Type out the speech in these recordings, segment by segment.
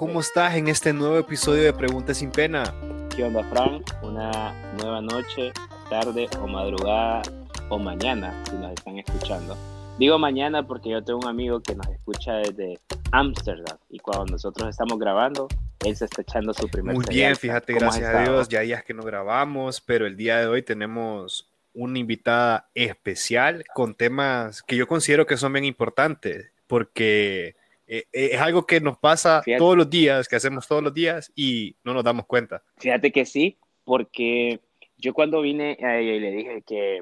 ¿cómo estás en este nuevo episodio de Preguntas sin Pena? ¿Qué onda, Fran? Una nueva noche, tarde o madrugada o mañana, si nos están escuchando. Digo mañana porque yo tengo un amigo que nos escucha desde Ámsterdam y cuando nosotros estamos grabando, él se está echando su primer Muy bien, fíjate, gracias a Dios, ya días que no grabamos, pero el día de hoy tenemos una invitada especial con temas que yo considero que son bien importantes, porque eh, eh, es algo que nos pasa todos los días, que hacemos todos los días y no nos damos cuenta. Fíjate que sí, porque yo cuando vine a ella y le dije que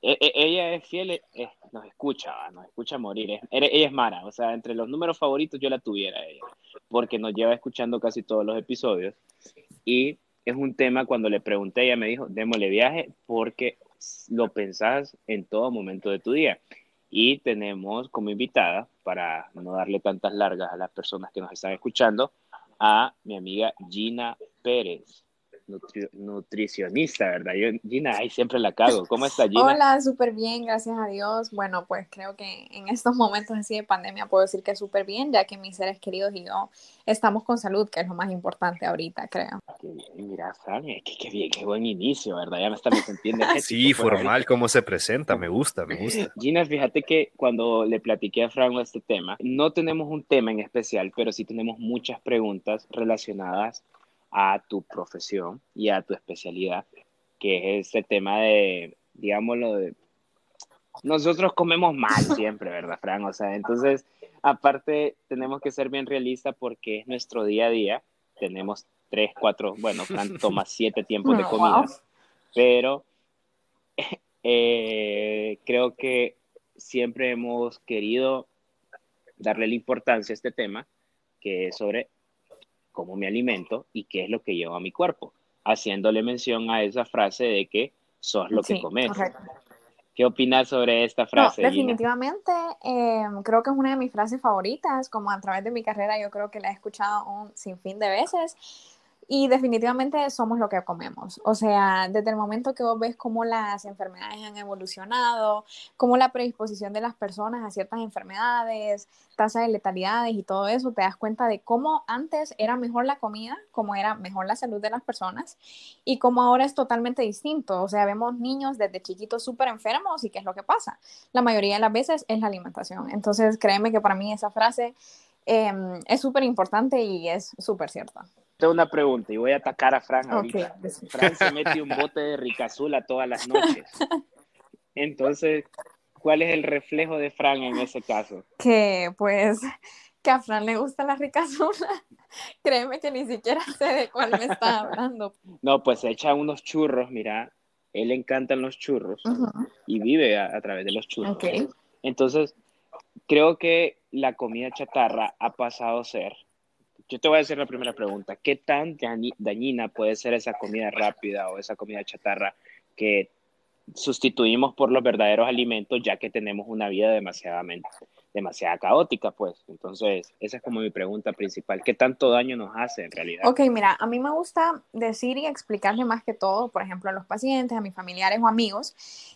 e, e, ella es fiel, nos escucha, nos escucha morir. ella es Mara, o sea, entre los números favoritos yo la tuviera ella, porque nos lleva escuchando casi todos los episodios. Y es un tema, cuando le pregunté, ella me dijo, démosle viaje porque lo pensás en todo momento de tu día. Y tenemos como invitada, para no darle tantas largas a las personas que nos están escuchando, a mi amiga Gina Pérez nutricionista, ¿verdad? Yo, Gina, ahí siempre la cago. ¿Cómo está Gina? Hola, súper bien, gracias a Dios. Bueno, pues creo que en estos momentos así de pandemia puedo decir que súper bien, ya que mis seres queridos y yo estamos con salud, que es lo más importante ahorita, creo. mira, Fran, qué, bien, qué buen inicio, ¿verdad? Ya me está entiende. sí, formal, cómo se presenta, me gusta, me gusta. Gina, fíjate que cuando le platiqué a Fran este tema, no tenemos un tema en especial, pero sí tenemos muchas preguntas relacionadas a tu profesión y a tu especialidad, que es este tema de, digámoslo, de... Nosotros comemos mal siempre, ¿verdad, Fran? O sea, entonces, aparte, tenemos que ser bien realistas porque es nuestro día a día. Tenemos tres, cuatro, bueno, Fran toma siete tiempos de comida, pero eh, creo que siempre hemos querido darle la importancia a este tema, que es sobre cómo me alimento y qué es lo que llevo a mi cuerpo, haciéndole mención a esa frase de que sos lo que comes. ¿Qué opinas sobre esta frase? definitivamente, eh, creo que es una de mis frases favoritas, como a través de mi carrera yo creo que la he escuchado un sinfín de veces y definitivamente somos lo que comemos. O sea, desde el momento que vos ves cómo las enfermedades han evolucionado, cómo la predisposición de las personas a ciertas enfermedades, tasa de letalidades y todo eso, te das cuenta de cómo antes era mejor la comida, cómo era mejor la salud de las personas y cómo ahora es totalmente distinto. O sea, vemos niños desde chiquitos súper enfermos y qué es lo que pasa. La mayoría de las veces es la alimentación. Entonces, créeme que para mí esa frase em, es súper importante y es súper cierta tengo una pregunta y voy a atacar a Fran ahorita. Fran se mete un bote de ricazula todas las noches. Entonces, ¿cuál es el reflejo de Fran en ese caso? Que pues que a Fran le gusta la ricazula. Créeme que ni siquiera sé de cuál me está hablando. No, pues se echa unos churros, mira, él le encantan los churros y vive a, través de los churros. Entonces, creo que la comida chatarra ha pasado a ser yo te voy a hacer la primera pregunta. ¿Qué tan dañina puede ser esa comida rápida o esa comida chatarra que sustituimos por los verdaderos alimentos ya que tenemos una vida demasiadamente demasiado caótica, pues. Entonces, esa es como mi pregunta principal. ¿Qué tanto daño nos hace en realidad? Ok, mira, a mí me gusta decir y explicarle más que todo, por ejemplo, a los pacientes, a mis familiares o amigos,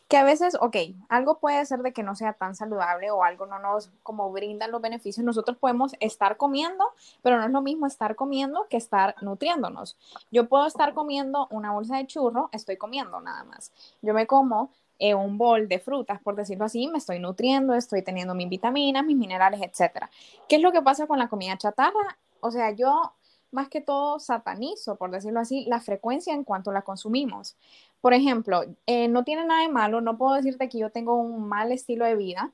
que a veces, ok, algo puede ser de que no sea tan saludable o algo no nos como brinda los beneficios. Nosotros podemos estar comiendo, pero no es lo mismo estar comiendo que estar nutriéndonos. Yo puedo estar comiendo una bolsa de churro, estoy comiendo nada más. Yo me como eh, un bol de frutas, por decirlo así, me estoy nutriendo, estoy teniendo mis vitaminas, mis minerales, etcétera. ¿Qué es lo que pasa con la comida chatarra? O sea, yo más que todo satanizo, por decirlo así, la frecuencia en cuanto la consumimos. Por ejemplo, eh, no tiene nada de malo, no puedo decirte que yo tengo un mal estilo de vida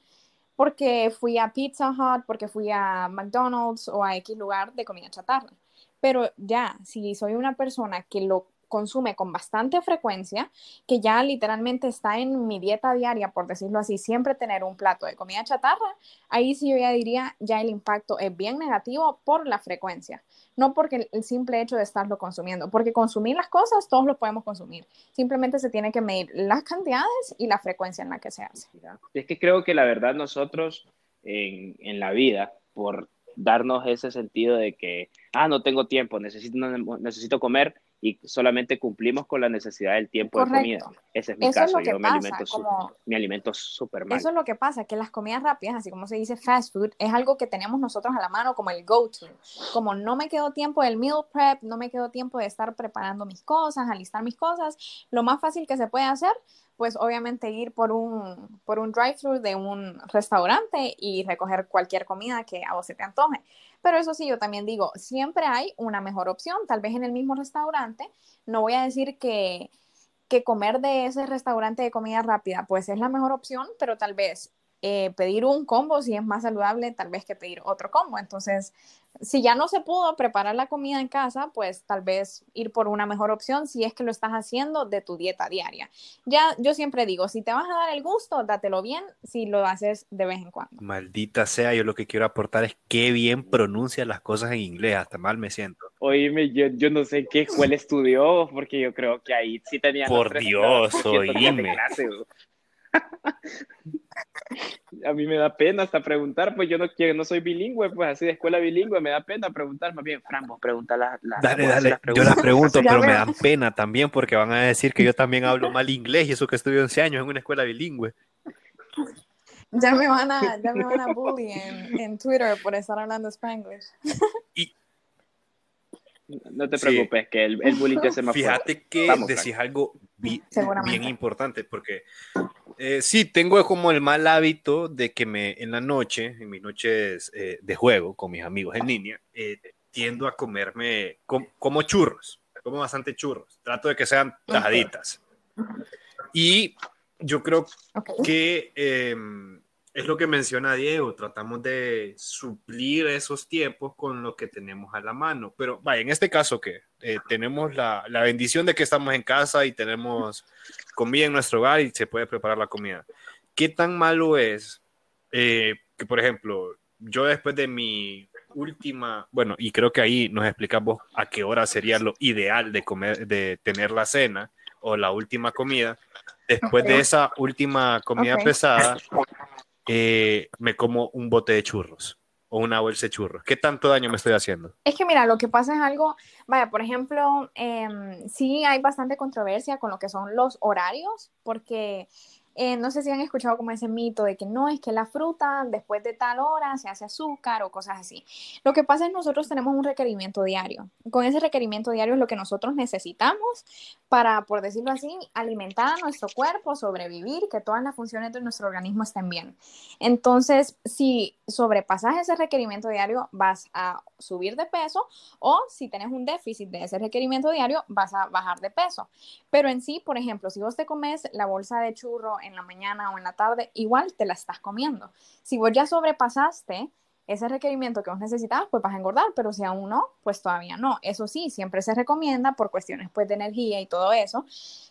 porque fui a Pizza Hut, porque fui a McDonald's o a X lugar de comida chatarra. Pero ya, si soy una persona que lo consume con bastante frecuencia, que ya literalmente está en mi dieta diaria, por decirlo así, siempre tener un plato de comida chatarra, ahí sí yo ya diría, ya el impacto es bien negativo por la frecuencia, no porque el simple hecho de estarlo consumiendo, porque consumir las cosas todos lo podemos consumir, simplemente se tiene que medir las cantidades y la frecuencia en la que se hace. Es que creo que la verdad nosotros en, en la vida, por darnos ese sentido de que, ah, no tengo tiempo, necesito, necesito comer, y solamente cumplimos con la necesidad del tiempo de comida. Ese es mi caso, yo me, alimento como, me alimento súper mal. Eso es lo que pasa, que las comidas rápidas, así como se dice fast food, es algo que tenemos nosotros a la mano como el go-to. Como no me quedo tiempo del meal prep, no me quedo tiempo de estar preparando mis cosas, alistar mis cosas, lo más fácil que se puede hacer pues obviamente ir por un, por un drive-thru de un restaurante y recoger cualquier comida que a vos se te antoje. Pero eso sí, yo también digo, siempre hay una mejor opción, tal vez en el mismo restaurante. No voy a decir que, que comer de ese restaurante de comida rápida, pues es la mejor opción, pero tal vez eh, pedir un combo si es más saludable tal vez que pedir otro combo. Entonces, si ya no se pudo preparar la comida en casa, pues tal vez ir por una mejor opción si es que lo estás haciendo de tu dieta diaria. Ya yo siempre digo, si te vas a dar el gusto, dátelo bien si lo haces de vez en cuando. Maldita sea, yo lo que quiero aportar es qué bien pronuncia las cosas en inglés, hasta mal me siento. Oíme, yo, yo no sé qué escuela estudió, porque yo creo que ahí sí tenía... Por Dios, oíme. a mí me da pena hasta preguntar, pues yo no quiero, no soy bilingüe, pues así de escuela bilingüe, me da pena preguntar, más bien, Fran, vos pregunta las Dale, dale, yo las pregunto, pero me dan pena también porque van a decir que yo también hablo mal inglés y eso que estudio 11 años en una escuela bilingüe. Ya me van a, ya me van a bully en, en Twitter por estar hablando Spanglish. Y, no te preocupes, que el, el, bullying te hace más Fíjate que decís algo bien importante, porque eh, sí, tengo como el mal hábito de que me en la noche, en mis noches eh, de juego con mis amigos en línea, eh, tiendo a comerme como churros, como bastante churros. Trato de que sean tajaditas. Y yo creo que em, es lo que menciona Diego, tratamos de suplir esos tiempos con lo que tenemos a la mano. Pero vaya, en este caso que eh, tenemos la, la, bendición de que estamos en casa y tenemos comida en nuestro hogar y se puede preparar la comida. ¿Qué tan malo es eh, que, por ejemplo, yo después de mi última, bueno, y creo que ahí nos explicamos a qué hora sería lo ideal de comer, de tener la cena o la última comida. Después de esa última comida pesada, eh, me como un bote de churros o una bolsa de churros. ¿Qué tanto daño me estoy haciendo? Es que mira, lo que pasa es algo, vaya, por ejemplo, eh, sí hay bastante controversia con lo que son los horarios, porque eh, no sé si han escuchado como ese mito de que no es que la fruta después de tal hora se hace azúcar o cosas así. Lo que pasa es nosotros tenemos un requerimiento diario. Con ese requerimiento diario es lo que nosotros necesitamos para, por decirlo así, alimentar a nuestro cuerpo, sobrevivir, que todas las funciones de nuestro organismo estén bien. Entonces, si sobrepasas ese requerimiento diario, vas a subir de peso o si tienes un déficit de ese requerimiento diario, vas a bajar de peso. Pero en sí, por ejemplo, si vos te comes la bolsa de churro en la mañana o en la tarde, igual te la estás comiendo. Si vos ya sobrepasaste ese requerimiento que vos necesitabas, pues vas a engordar, pero si aún no, pues todavía no. Eso sí, siempre se recomienda por cuestiones pues de energía y todo eso,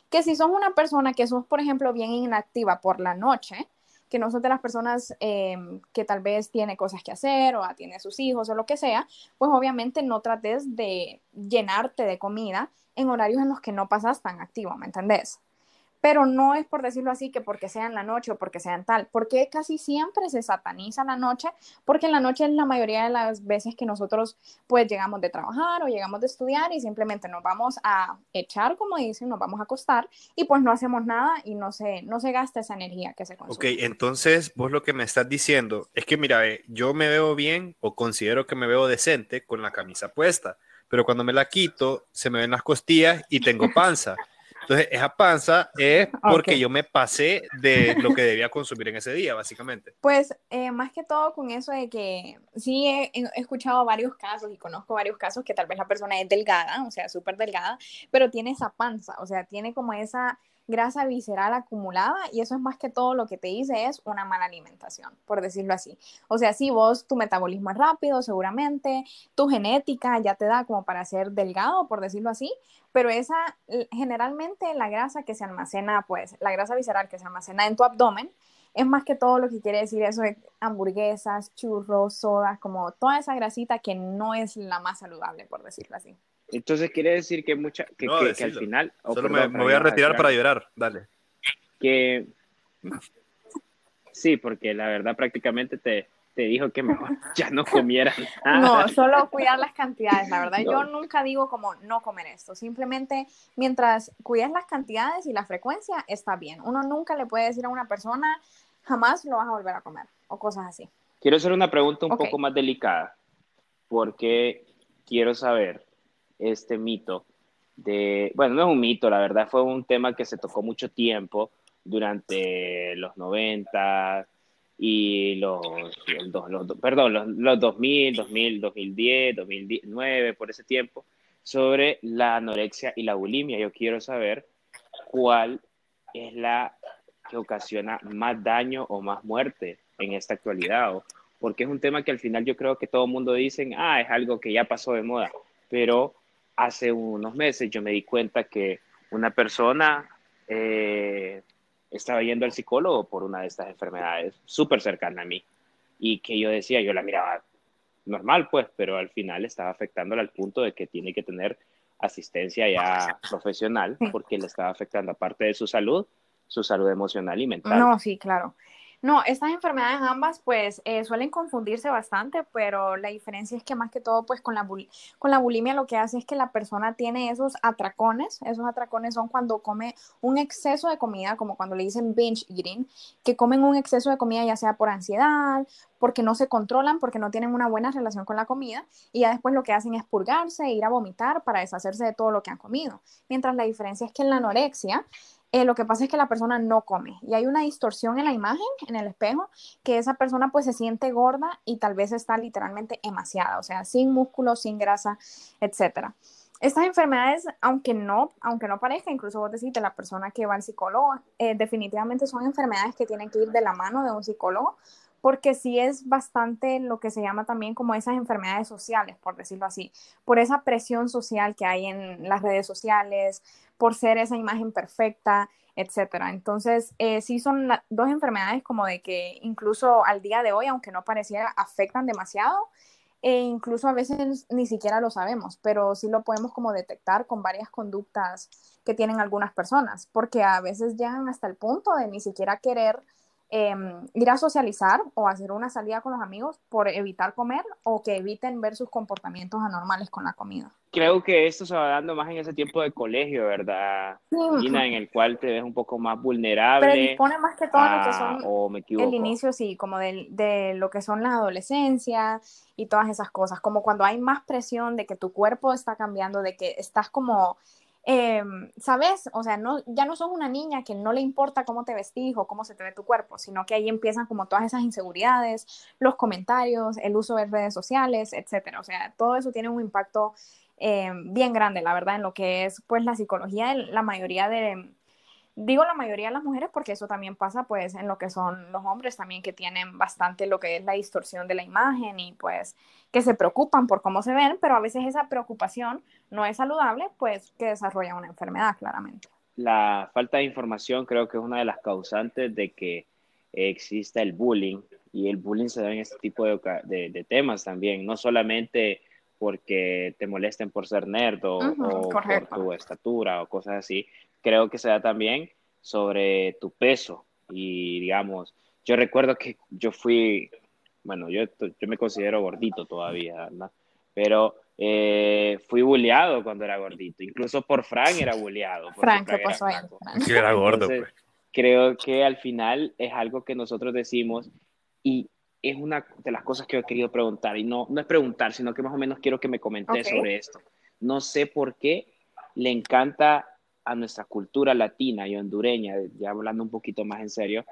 que si sos una persona que sos, por ejemplo, bien inactiva por la noche, que no sos de las personas em, que tal vez tiene cosas que hacer o tiene sus hijos o lo que sea, pues obviamente no trates de llenarte de comida en horarios en los que no pasas tan activo, ¿me entendés? Pero no es por decirlo así que porque sea en la noche o porque sea en tal, porque casi siempre se sataniza la noche, porque en la noche es la mayoría de las veces que nosotros pues llegamos de trabajar o llegamos de estudiar y simplemente nos vamos a echar, como dicen, nos vamos a acostar y pues no hacemos nada y no se, no se gasta esa energía que se consume. Ok, entonces vos lo que me estás diciendo es que mira, yo me veo bien o considero que me veo decente con la camisa puesta, pero cuando me la quito se me ven las costillas y tengo panza. Entonces, esa panza es porque yo me pasé de lo que debía consumir en ese día, básicamente. Pues eh, más que todo con eso de que sí he, escuchado varios casos y conozco varios casos que tal vez la persona es delgada, o sea, súper delgada, pero tiene esa panza, o sea, tiene como esa grasa visceral acumulada y eso es más que todo lo que te dice es una mala alimentación, por decirlo así. O sea, si vos tu metabolismo es rápido, seguramente tu genética ya te da como para ser delgado, por decirlo así, pero esa generalmente la grasa que se almacena, pues la grasa visceral que se almacena en tu abdomen, es más que todo lo que quiere decir eso de hamburguesas, churros, sodas, como toda esa grasita que no es la más saludable, por decirlo así. Entonces quiere decir que mucha que, que, al final. Solo me, voy a retirar para llorar, dale. Que sí, porque la verdad prácticamente te, te dijo que mejor ya no comieras No, solo cuidar las cantidades, la verdad. Yo nunca digo como no comer esto, simplemente mientras cuides las cantidades y la frecuencia, está bien. Uno nunca le puede decir a una persona, jamás lo vas a volver a comer o cosas así. Quiero hacer una pregunta un poco más delicada, porque quiero saber este mito de, bueno, no es un mito, la verdad fue un tema que se tocó mucho tiempo durante los 90 y los, perdón, los, los 2000, 2000, 2010, 2009, por ese tiempo, sobre la anorexia y la bulimia. Yo quiero saber cuál es la que ocasiona más daño o más muerte en esta actualidad, porque es un tema que al final yo creo que todo el mundo dice, ah, es algo que ya pasó de moda, pero hace unos meses yo me di cuenta que una persona eh, estaba yendo al psicólogo por una de estas enfermedades súper cercana a mí y que yo decía, yo la miraba normal pues, pero al final estaba afectándola al punto de que tiene que tener asistencia ya profesional porque le estaba afectando aparte de su salud, su salud emocional y mental. No, sí, claro. No, estas enfermedades ambas pues eh, suelen confundirse bastante, pero la diferencia es que más que todo pues con la, con la bulimia lo que hace es que la persona tiene esos atracones, esos atracones son cuando come un exceso de comida, como cuando le dicen binge eating, que comen un exceso de comida ya sea por ansiedad, porque no se controlan, porque no tienen una buena relación con la comida y ya después lo que hacen es purgarse, ir a vomitar para deshacerse de todo lo que han comido. Mientras la diferencia es que en la anorexia eh, lo que pasa es que la persona no come y hay una distorsión en la imagen, en el espejo, que esa persona pues se siente gorda y tal vez está literalmente emaciada, o sea, sin músculo, sin grasa, etcétera. Estas enfermedades, aunque no, aunque no parezca, incluso vos decís de la persona que va al psicólogo, eh, definitivamente son enfermedades que tienen que ir de la mano de un psicólogo, porque sí es bastante lo que se llama también como esas enfermedades sociales, por decirlo así, por esa presión social que hay en las redes sociales, por ser esa imagen perfecta, etcétera. Entonces, eh, sí son dos enfermedades como de que incluso al día de hoy, aunque no pareciera, afectan demasiado e incluso a veces ni siquiera lo sabemos, pero sí lo podemos como detectar con varias conductas que tienen algunas personas, porque a veces llegan hasta el punto de ni siquiera querer Em, ir a socializar o hacer una salida con los amigos por evitar comer o que eviten ver sus comportamientos anormales con la comida. Creo que esto se va dando más en ese tiempo de colegio, ¿verdad? en el cual te ves un poco más vulnerable. Predispone más que todo lo que son el inicio, sí, como de, de lo que son las adolescencias y todas esas cosas, como cuando hay más presión de que tu cuerpo está cambiando, de que estás como Em, ¿sabes? O sea, no, ya no sos una niña que no le importa cómo te vestís o cómo se te ve tu cuerpo, sino que ahí empiezan como todas esas inseguridades, los comentarios, el uso de redes sociales, etcétera. O sea, todo eso tiene un impacto em, bien grande, la verdad, en lo que es pues la psicología de la mayoría de, digo la mayoría de las mujeres porque eso también pasa pues en lo que son los hombres también que tienen bastante lo que es la distorsión de la imagen y pues que se preocupan por cómo se ven, pero a veces esa preocupación no es saludable, pues que desarrolla una enfermedad claramente. La falta de información creo que es una de las causantes de que exista el bullying y el bullying se da en este tipo de, de, temas también, no solamente porque te molesten por ser nerd o, o por tu estatura o cosas así, creo que se da también sobre tu peso y digamos, yo recuerdo que yo fui, bueno, yo, yo me considero gordito todavía, ¿verdad? Pero eh, fui bulleado cuando era gordito, incluso por Frank era bulleado. Frank, ¿qué pasó ahí? era gordo, pues. Creo que al final es algo que nosotros decimos y es una de las cosas que he querido preguntar, y no, no es preguntar, sino que más o menos quiero que me comentes sobre esto. No sé por qué le encanta a nuestra cultura latina y hondureña, ya hablando un poquito más en serio,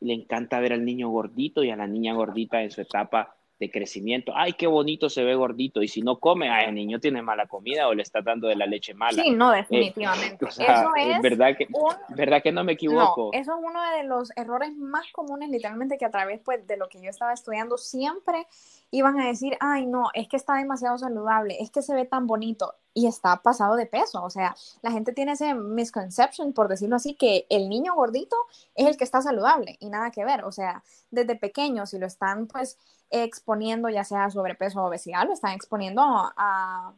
le encanta ver al niño gordito y a la niña gordita en su etapa de crecimiento. Ay, qué bonito se ve gordito. Y si no come, ay, el niño tiene mala comida o le está dando de la leche mala. Sí, no, definitivamente. eso es verdad que, verdad que no me equivoco. No, eso es uno de los errores más comunes, literalmente, que a través pues, de lo que yo estaba estudiando siempre iban a decir, ay, no, es que está demasiado saludable, es que se ve tan bonito y está pasado de peso. O sea, la gente tiene ese misconception, por decirlo así, que el niño gordito es el que está saludable y nada que ver. O sea, desde pequeño, si lo están pues exponiendo ya sea sobrepeso o obesidad, lo están exponiendo a,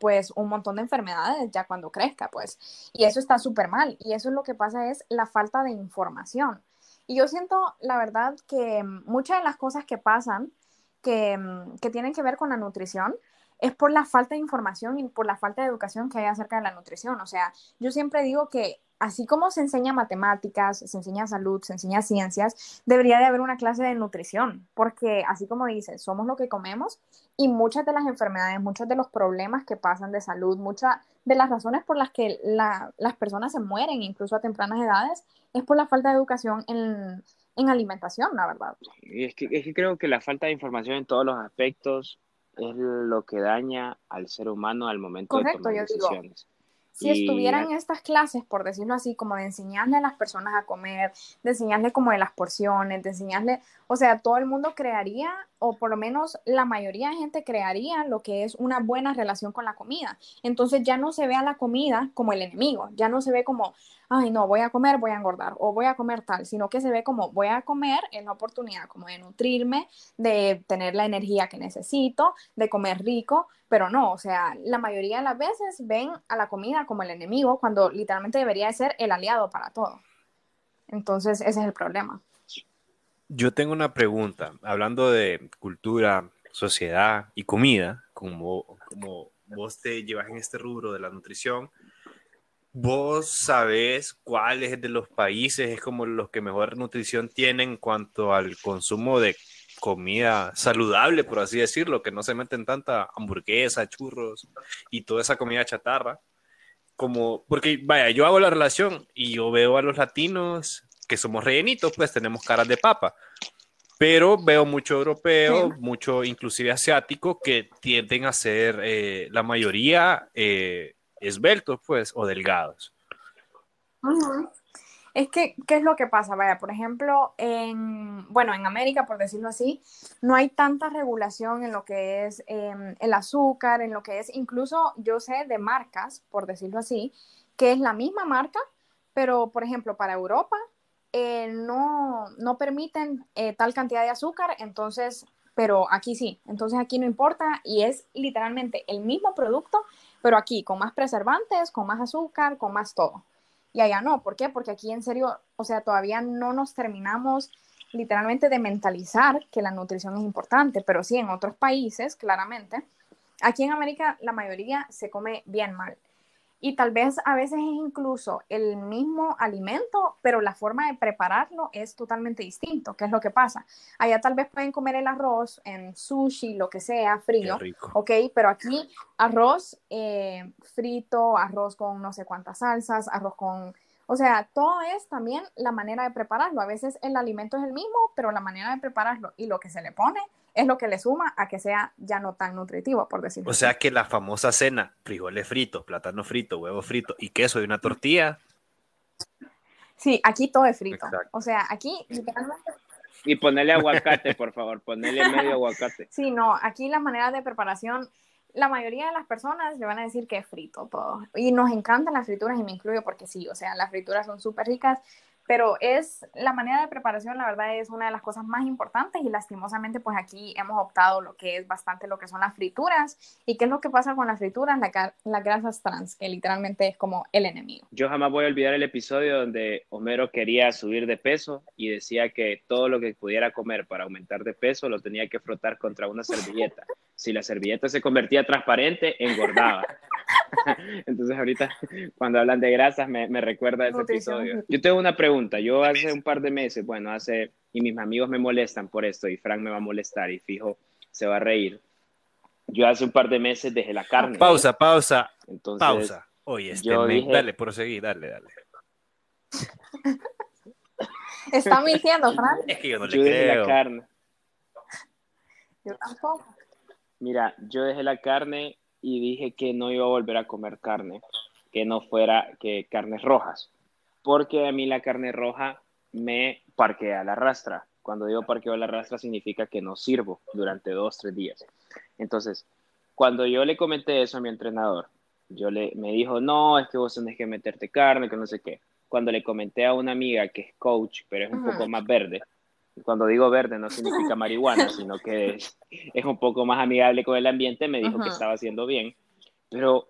pues un montón de enfermedades ya cuando crezca, pues. Y eso está súper mal. Y eso es lo que pasa es la falta de información. Y yo siento, la verdad, que muchas de las cosas que pasan, que, que tienen que ver con la nutrición, es por la falta de información y por la falta de educación que hay acerca de la nutrición. O sea, yo siempre digo que así como se enseña matemáticas, se enseña salud, se enseña ciencias, debería de haber una clase de nutrición, porque así como dices, somos lo que comemos y muchas de las enfermedades, muchos de los problemas que pasan de salud, muchas de las razones por las que las personas se mueren, incluso a tempranas edades, es por la falta de educación en, alimentación, la verdad. es, que, es que creo que la falta de información en todos los aspectos es lo que daña al ser humano al momento de tomar decisiones. Si estuvieran estas clases, por decirlo así, como de enseñarle a las personas a comer, de enseñarle como de las porciones, de enseñarle, o sea, todo el mundo crearía, o por lo menos la mayoría de gente crearía lo que es una buena relación con la comida. Entonces ya no se ve a la comida como el enemigo, ya no se ve como, ay, no, voy a comer, voy a engordar, o voy a comer tal, sino que se ve como, voy a comer en la oportunidad como de nutrirme, de tener la energía que necesito, de comer rico, pero no, o sea, la mayoría de las veces ven a la comida como el enemigo cuando literalmente debería de ser el aliado para todo. Entonces, ese es el problema. Yo tengo una pregunta, hablando de cultura, sociedad y comida, como, como vos te llevas en este rubro de la nutrición, ¿Vos sabés cuáles de los países es como los que mejor nutrición tienen en cuanto al consumo de comida saludable, por así decirlo, que no se meten tanta hamburguesa, churros y toda esa comida chatarra? Como, porque vaya, yo hago la relación y yo veo a los latinos que somos rellenitos, pues tenemos caras de papa. Pero veo mucho europeo, mucho inclusive asiático, que tienden a ser eh, la mayoría eh, esbeltos, pues, o delgados. Es que, ¿qué es lo que pasa? Vaya, por ejemplo, en, bueno, en América, por decirlo así, no hay tanta regulación en lo que es em, el azúcar, en lo que es, incluso yo sé de marcas, por decirlo así, que es la misma marca, pero, por ejemplo, para Europa eh, no, no permiten eh, tal cantidad de azúcar, entonces, pero aquí sí, entonces aquí no importa y es literalmente el mismo producto, pero aquí con más preservantes, con más azúcar, con más todo. Y allá no, ¿por qué? Porque aquí en serio, o sea, todavía no nos terminamos literalmente de mentalizar que la nutrición es importante, pero sí en otros países, claramente. Aquí en América la mayoría se come bien mal. Y tal vez a veces es incluso el mismo alimento, pero la forma de prepararlo es totalmente distinto. ¿Qué es lo que pasa? Allá tal vez pueden comer el arroz en sushi, lo que sea, frío, ¿ok? Pero aquí arroz eh, frito, arroz con no sé cuántas salsas, arroz con... O sea, todo es también la manera de prepararlo. A veces el alimento es el mismo, pero la manera de prepararlo y lo que se le pone es lo que le suma a que sea ya no tan nutritivo, por decirlo O sea que la famosa cena, frijoles fritos, plátano frito, huevo frito y queso y una tortilla. Sí, aquí todo es frito. O sea, aquí Y ponerle aguacate, por favor, ponerle medio aguacate. Sí, no, aquí las maneras de preparación, la mayoría de las personas le van a decir que es frito todo. Y nos encantan las frituras y me incluyo porque sí, o sea, las frituras son súper ricas pero es la manera de preparación, la verdad, es una de las cosas más importantes y lastimosamente pues aquí hemos optado lo que es bastante lo que son las frituras y qué es lo que pasa con las frituras, la, las grasas trans, que literalmente es como el enemigo. Yo jamás voy a olvidar el episodio donde Homero quería subir de peso y decía que todo lo que pudiera comer para aumentar de peso lo tenía que frotar contra una servilleta. Si la servilleta se convertía transparente, engordaba. Entonces ahorita cuando hablan de grasas me, me recuerda ese episodio. Yo tengo una pregunta. Yo hace un par de meses, bueno, hace, y mis amigos me molestan por esto y Frank me va a molestar y fijo, se va a reír. Yo hace un par de meses dejé la carne. Pausa, pausa. Entonces, pausa. Oye, este dale, proseguir, dale, dale. Está mintiendo, Frank. Es que yo no le yo dejé la carne. Yo tampoco. Mira, yo dejé la carne y dije que no iba a volver a comer carne, que no fuera que carnes rojas, porque a mí la carne roja me parquea la rastra. Cuando digo parqueo la rastra significa que no sirvo durante dos, tres días. Entonces, cuando yo le comenté eso a mi entrenador, yo le, me dijo, no, es que vos tenés que meterte carne, que no sé qué. Cuando le comenté a una amiga que es coach, pero es un poco más verde, cuando digo verde no significa marihuana, sino que es, un poco más amigable con el ambiente, me dijo que estaba haciendo bien. Pero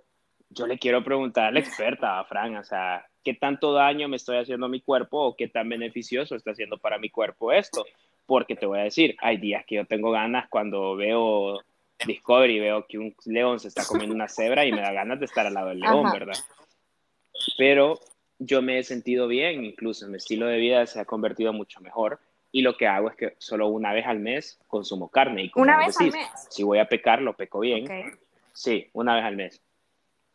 yo le quiero preguntar a la experta, a Fran, o sea, ¿qué tanto daño me estoy haciendo a mi cuerpo o qué tan beneficioso está haciendo para mi cuerpo esto? Porque te voy a decir, hay días que yo tengo ganas cuando veo Discovery, veo que un león se está comiendo una cebra y me da ganas de estar al lado del león, ¿verdad? Pero yo me he sentido bien, incluso mi estilo de vida se ha convertido mucho mejor y lo que hago es que solo una vez al mes consumo carne. Y ¿Una vez al mes? Si voy a pecar, lo peco bien. Sí, una vez al mes.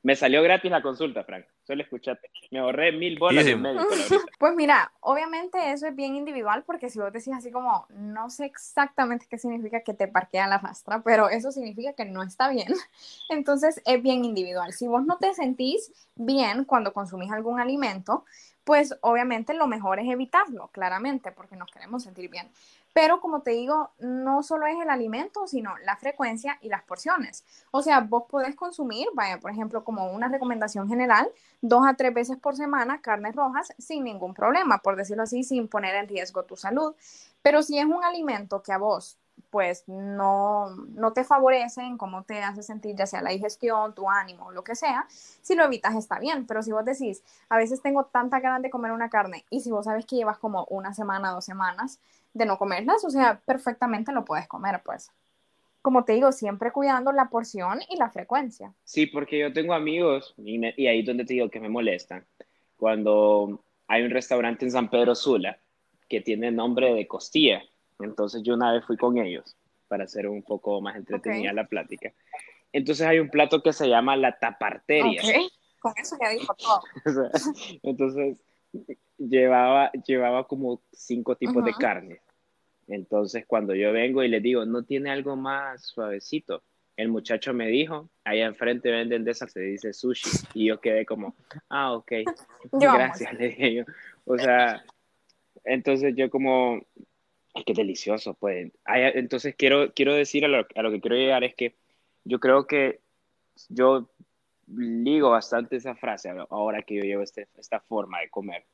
Me salió gratis la consulta, Frank. Solo escuchate. Me ahorré mil bolas en médico. Pues mira, obviamente eso es bien individual porque si vos decís así como, no sé exactamente qué significa que te parquea la rastra, pero eso significa que no está bien. Entonces es bien individual. Si vos no te sentís bien cuando consumís algún alimento, pues obviamente lo mejor es evitarlo, claramente, porque nos queremos sentir bien. Pero como te digo, no solo es el alimento, sino la frecuencia y las porciones. O sea, vos podés consumir, vaya, por ejemplo, como una recomendación general, dos a tres veces por semana carnes rojas sin ningún problema, por decirlo así, sin poner en riesgo tu salud. Pero si es un alimento que a vos pues no, no te favorece en cómo te hace sentir, ya sea la digestión, tu ánimo, lo que sea, si lo evitas está bien, pero si vos decís, a veces tengo tanta ganas de comer una carne y si vos sabes que llevas como una semana, dos semanas de no comerlas, o sea, perfectamente lo puedes comer, pues. Como te digo, siempre cuidando la porción y la frecuencia. Sí, porque yo tengo amigos, y, y ahí es donde te digo que me molestan, cuando hay un restaurante en San Pedro Sula que tiene nombre de costilla entonces yo una vez fui con ellos para hacer un poco más entretenida la plática. Entonces hay un plato que se llama la taparteria. Con eso ya dijo todo. entonces llevaba, llevaba como cinco tipos de carne. Entonces cuando yo vengo y le digo, ¿no tiene algo más suavecito? El muchacho me dijo, allá enfrente venden de esas, se dice sushi. Y yo quedé como, ah, ok, gracias, le dije yo. O sea, entonces yo como, es que es delicioso, pues. entonces quiero, quiero decir a lo, a lo, que quiero llegar es que yo creo que yo ligo bastante esa frase ahora que yo llevo este, esta forma de comer,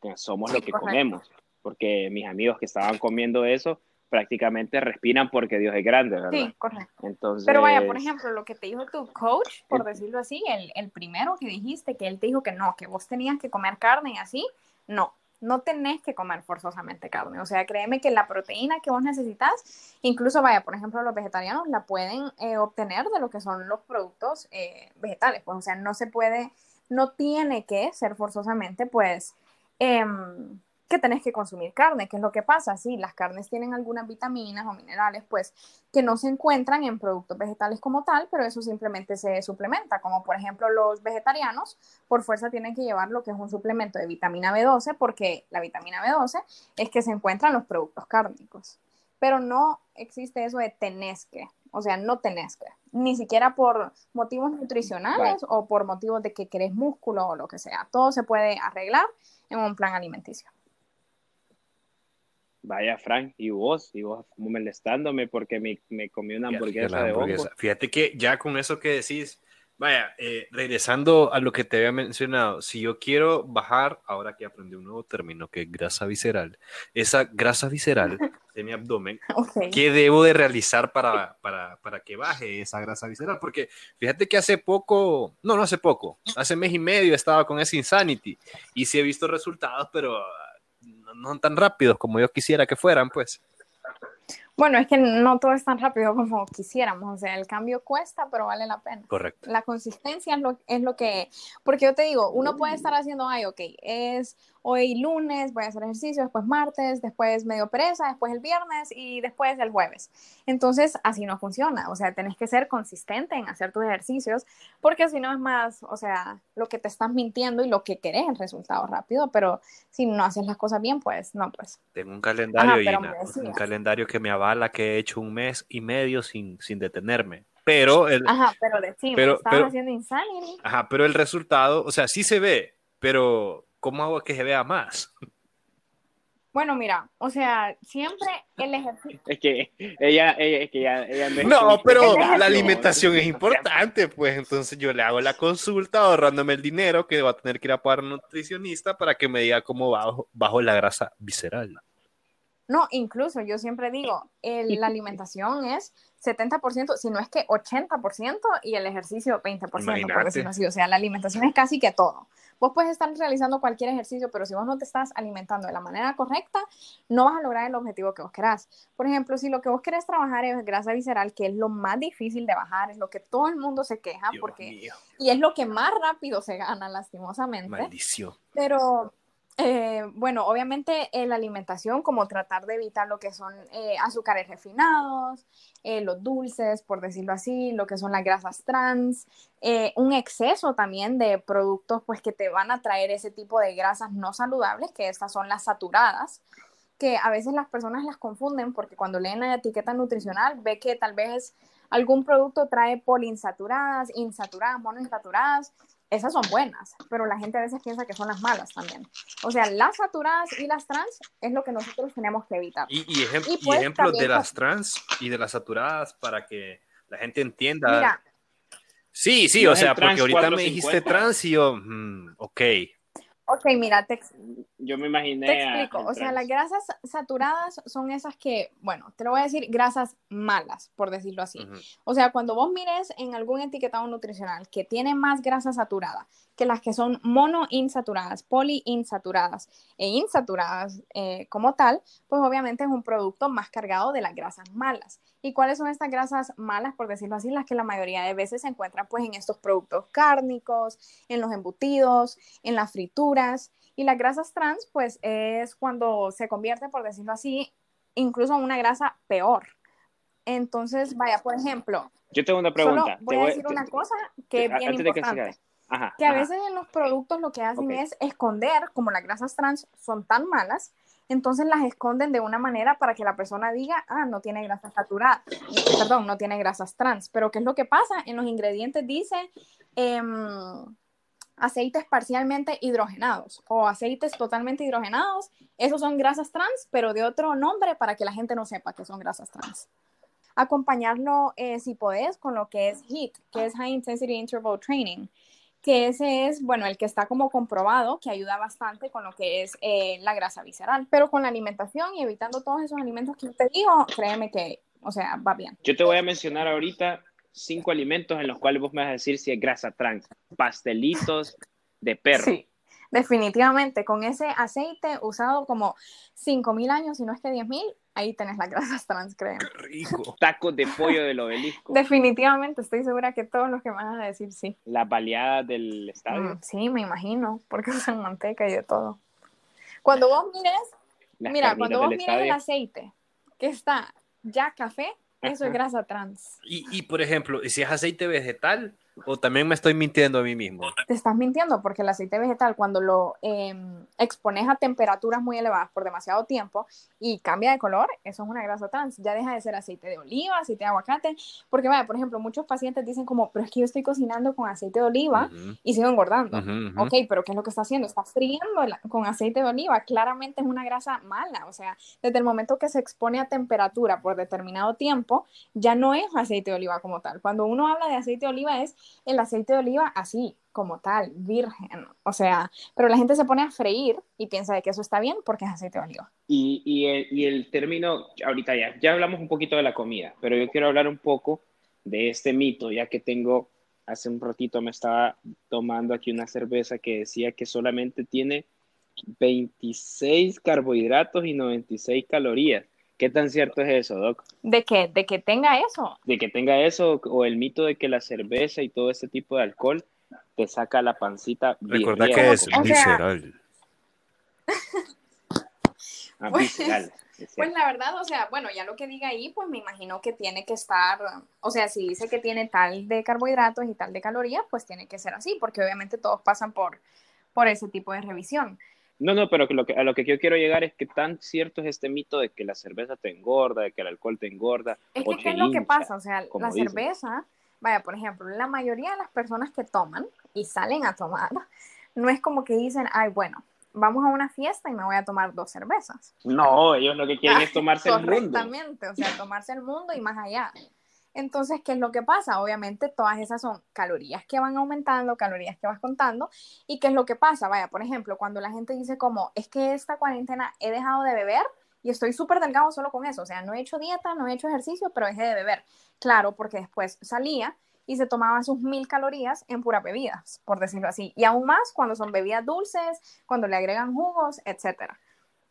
que somos lo que comemos, porque mis amigos que estaban comiendo eso prácticamente respiran porque Dios es grande, ¿verdad? Sí, correcto. Entonces... Pero vaya, por ejemplo, lo que te dijo tu coach, por decirlo así, el, el primero que dijiste, que él te dijo que no, que vos tenías que comer carne y así, no, no tenés que comer forzosamente carne. O sea, créeme que la proteína que vos necesitas, incluso vaya, por ejemplo, los vegetarianos la pueden eh, obtener de lo que son los productos eh, vegetales. Pues, o sea, no se puede, no tiene que ser forzosamente, pues, em, que tenés que consumir carne. ¿Qué es lo que pasa? Sí, las carnes tienen algunas vitaminas o minerales, pues, que no se encuentran en productos vegetales como tal, pero eso simplemente se suplementa, como por ejemplo los vegetarianos, por fuerza tienen que llevar lo que es un suplemento de vitamina B12, porque la vitamina B12 es que se encuentra en los productos cárnicos. Pero no existe eso de tenés que, o sea, no tenés que, ni siquiera por motivos nutricionales o por motivos de que querés músculo o lo que sea. Todo se puede arreglar en un plan alimenticio. Vaya, Frank, y vos, y vos molestándome porque me, me comí una hamburguesa, de hongo. Fíjate que ya con eso que decís, vaya, eh, regresando a lo que te había mencionado, si yo quiero bajar, ahora que aprendí un nuevo término que es grasa visceral, esa grasa visceral de mi abdomen, ¿qué debo de realizar para, para, para, que baje esa grasa visceral? Porque fíjate que hace poco, no, no hace poco, hace mes y medio estaba con ese Insanity y sí he visto resultados, pero no tan rápidos como yo quisiera que fueran, pues. Bueno, es que no todo es tan rápido como quisiéramos, o sea, el cambio cuesta, pero vale la pena. Correcto. La consistencia es lo, es lo que, porque yo te digo, uno puede estar haciendo, ay, ok, es hoy lunes voy a hacer ejercicio, después martes, después medio pereza, después el viernes y después el jueves. Entonces, así no funciona, o sea, tenés que ser consistente en hacer tus ejercicios, porque si no es más, o sea, lo que te estás mintiendo y lo que querés el resultado rápido, pero si no haces las cosas bien, pues no, pues. Tengo un calendario, un calendario que me avala que he hecho un mes y medio sin, sin detenerme. Pero el, ajá, pero decimos, pero, haciendo insanity. Ajá, pero el resultado, o sea, sí se ve, pero ¿cómo hago que se vea más? Bueno, mira, o sea, siempre el ejercicio. Es que ella, es que ella, no, pero la alimentación es importante, pues entonces yo le hago la consulta ahorrándome el dinero que va a tener que ir a pagar un nutricionista para que me diga cómo bajo, bajo la grasa visceral. No, incluso yo siempre digo, la alimentación es 70%, si no es que 80% y el ejercicio 20%, por decirlo así. O sea, la alimentación es casi que todo. Vos puedes estar realizando cualquier ejercicio, pero si vos no te estás alimentando de la manera correcta, no vas a lograr el objetivo que vos querás. Por ejemplo, si lo que vos querés trabajar es grasa visceral, que es lo más difícil de bajar, es lo que todo el mundo se queja, porque y es lo que más rápido se gana, lastimosamente. Maldición. Pero eh, bueno, obviamente en la alimentación, como tratar de evitar lo que son eh, azúcares refinados, eh, los dulces, por decirlo así, lo que son las grasas trans, un exceso también de productos pues que te van a traer ese tipo de grasas no saludables, que estas son las saturadas, que a veces las personas las confunden porque cuando leen la etiqueta nutricional ve que tal vez algún producto trae poliinsaturadas, insaturadas, monoinsaturadas, esas son buenas, pero la gente a veces piensa que son las malas también. O sea, las saturadas y las trans es lo que nosotros tenemos que evitar. Y, y, pues ejemplos de las trans y de las saturadas para que la gente entienda. Mira, sí, sí, o sea, porque ahorita me dijiste trans y yo, mm, ok, Ok, mira, te, yo me imaginé. Te explico. o sea, las grasas saturadas son esas que, bueno, te lo voy a decir, grasas malas, por decirlo así. O sea, cuando vos mires en algún etiquetado nutricional que tiene más grasa saturada que las que son monoinsaturadas, poliinsaturadas e insaturadas eh, como tal, pues obviamente es un producto más cargado de las grasas malas. ¿Y cuáles son estas grasas malas, por decirlo así? Las que la mayoría de veces se encuentran pues en estos productos cárnicos, en los embutidos, en las frituras. Y las grasas trans pues es cuando se convierte, por decirlo así, incluso en una grasa peor. Entonces, vaya, por ejemplo. Yo tengo una pregunta. voy, a decir una cosa que es bien importante. que, a veces en los productos lo que hacen es esconder, como las grasas trans son tan malas, entonces las esconden de una manera para que la persona diga, ah, no tiene grasas saturadas, perdón, no tiene grasas trans. Pero ¿qué es lo que pasa? En los ingredientes dice em, aceites parcialmente hidrogenados o aceites totalmente hidrogenados. Esos son grasas trans, pero de otro nombre para que la gente no sepa que son grasas trans. Acompañarlo, eh, si podés, con lo que es HIIT, que es High Intensity Interval Training que ese es, bueno, el que está como comprobado, que ayuda bastante con lo que es eh, la grasa visceral. Pero con la alimentación y evitando todos esos alimentos que te digo, créeme que, o sea, va bien. Yo te voy a mencionar ahorita cinco alimentos en los cuales vos me vas a decir si es grasa trans. Pastelitos de perro. Sí. Definitivamente, con ese aceite usado como 5.000 años, si no es que 10.000, ahí tenés las grasas trans, creo. rico. Tacos de pollo del obelisco. Definitivamente, estoy segura que todos los que van a decir sí. Las baleadas del estadio. Mm, sí, me imagino, porque usan manteca y de todo. Cuando vos mires, mira, cuando vos mires el aceite que está ya café, eso es grasa trans. Y, y por ejemplo, si es aceite vegetal, ¿O también me estoy mintiendo a mí mismo? Te estás mintiendo porque el aceite vegetal cuando lo em, expones a temperaturas muy elevadas por demasiado tiempo y cambia de color, eso es una grasa trans. Ya deja de ser aceite de oliva, aceite de aguacate. Porque, vaya, por ejemplo, muchos pacientes dicen como, pero es que yo estoy cocinando con aceite de oliva y sigo engordando. Ok, pero ¿qué es lo que está haciendo? Está friendo con aceite de oliva. Claramente es una grasa mala. O sea, desde el momento que se expone a temperatura por determinado tiempo, ya no es aceite de oliva como tal. Cuando uno habla de aceite de oliva es el aceite de oliva así, como tal, virgen. O sea, pero la gente se pone a freír y piensa de que eso está bien porque es aceite de oliva. Y, y, el, término, ahorita ya, ya hablamos un poquito de la comida, pero yo quiero hablar un poco de este mito, ya que tengo, hace un ratito me estaba tomando aquí una cerveza que decía que solamente tiene 26 carbohidratos y 96 calorías. ¿Qué tan cierto es eso, Doc? ¿De qué? ¿De que tenga eso? De que tenga eso o el mito de que la cerveza y todo ese tipo de alcohol te saca la pancita. Recuerda que es visceral. Ah, pues, pues la verdad, o sea, bueno, ya lo que diga ahí, pues me imagino que tiene que estar, o sea, si dice que tiene tal de carbohidratos y tal de calorías, pues tiene que ser así, porque obviamente todos pasan por, por ese tipo de revisión. No, no, pero lo que, a lo que yo quiero llegar es que tan cierto es este mito de que la cerveza te engorda, de que el alcohol te engorda. Es que, ¿qué es lo que pasa? O sea, la cerveza, vaya, por ejemplo, la mayoría de las personas que toman y salen a tomar, no es como que dicen, ay, bueno, vamos a una fiesta y me voy a tomar dos cervezas. No, ellos lo que quieren es tomarse el mundo. Exactamente, o sea, tomarse el mundo y más allá. Entonces, ¿qué es lo que pasa? Obviamente todas esas son calorías que van aumentando, calorías que vas contando. ¿Y qué es lo que pasa? Vaya, por ejemplo, cuando la gente dice como, es que esta cuarentena he dejado de beber y estoy súper delgado solo con eso. O sea, no he hecho dieta, no he hecho ejercicio, pero dejé de beber. Claro, porque después salía y se tomaba sus mil calorías en puras bebidas, por decirlo así. Y aún más cuando son bebidas dulces, cuando le agregan jugos, etc.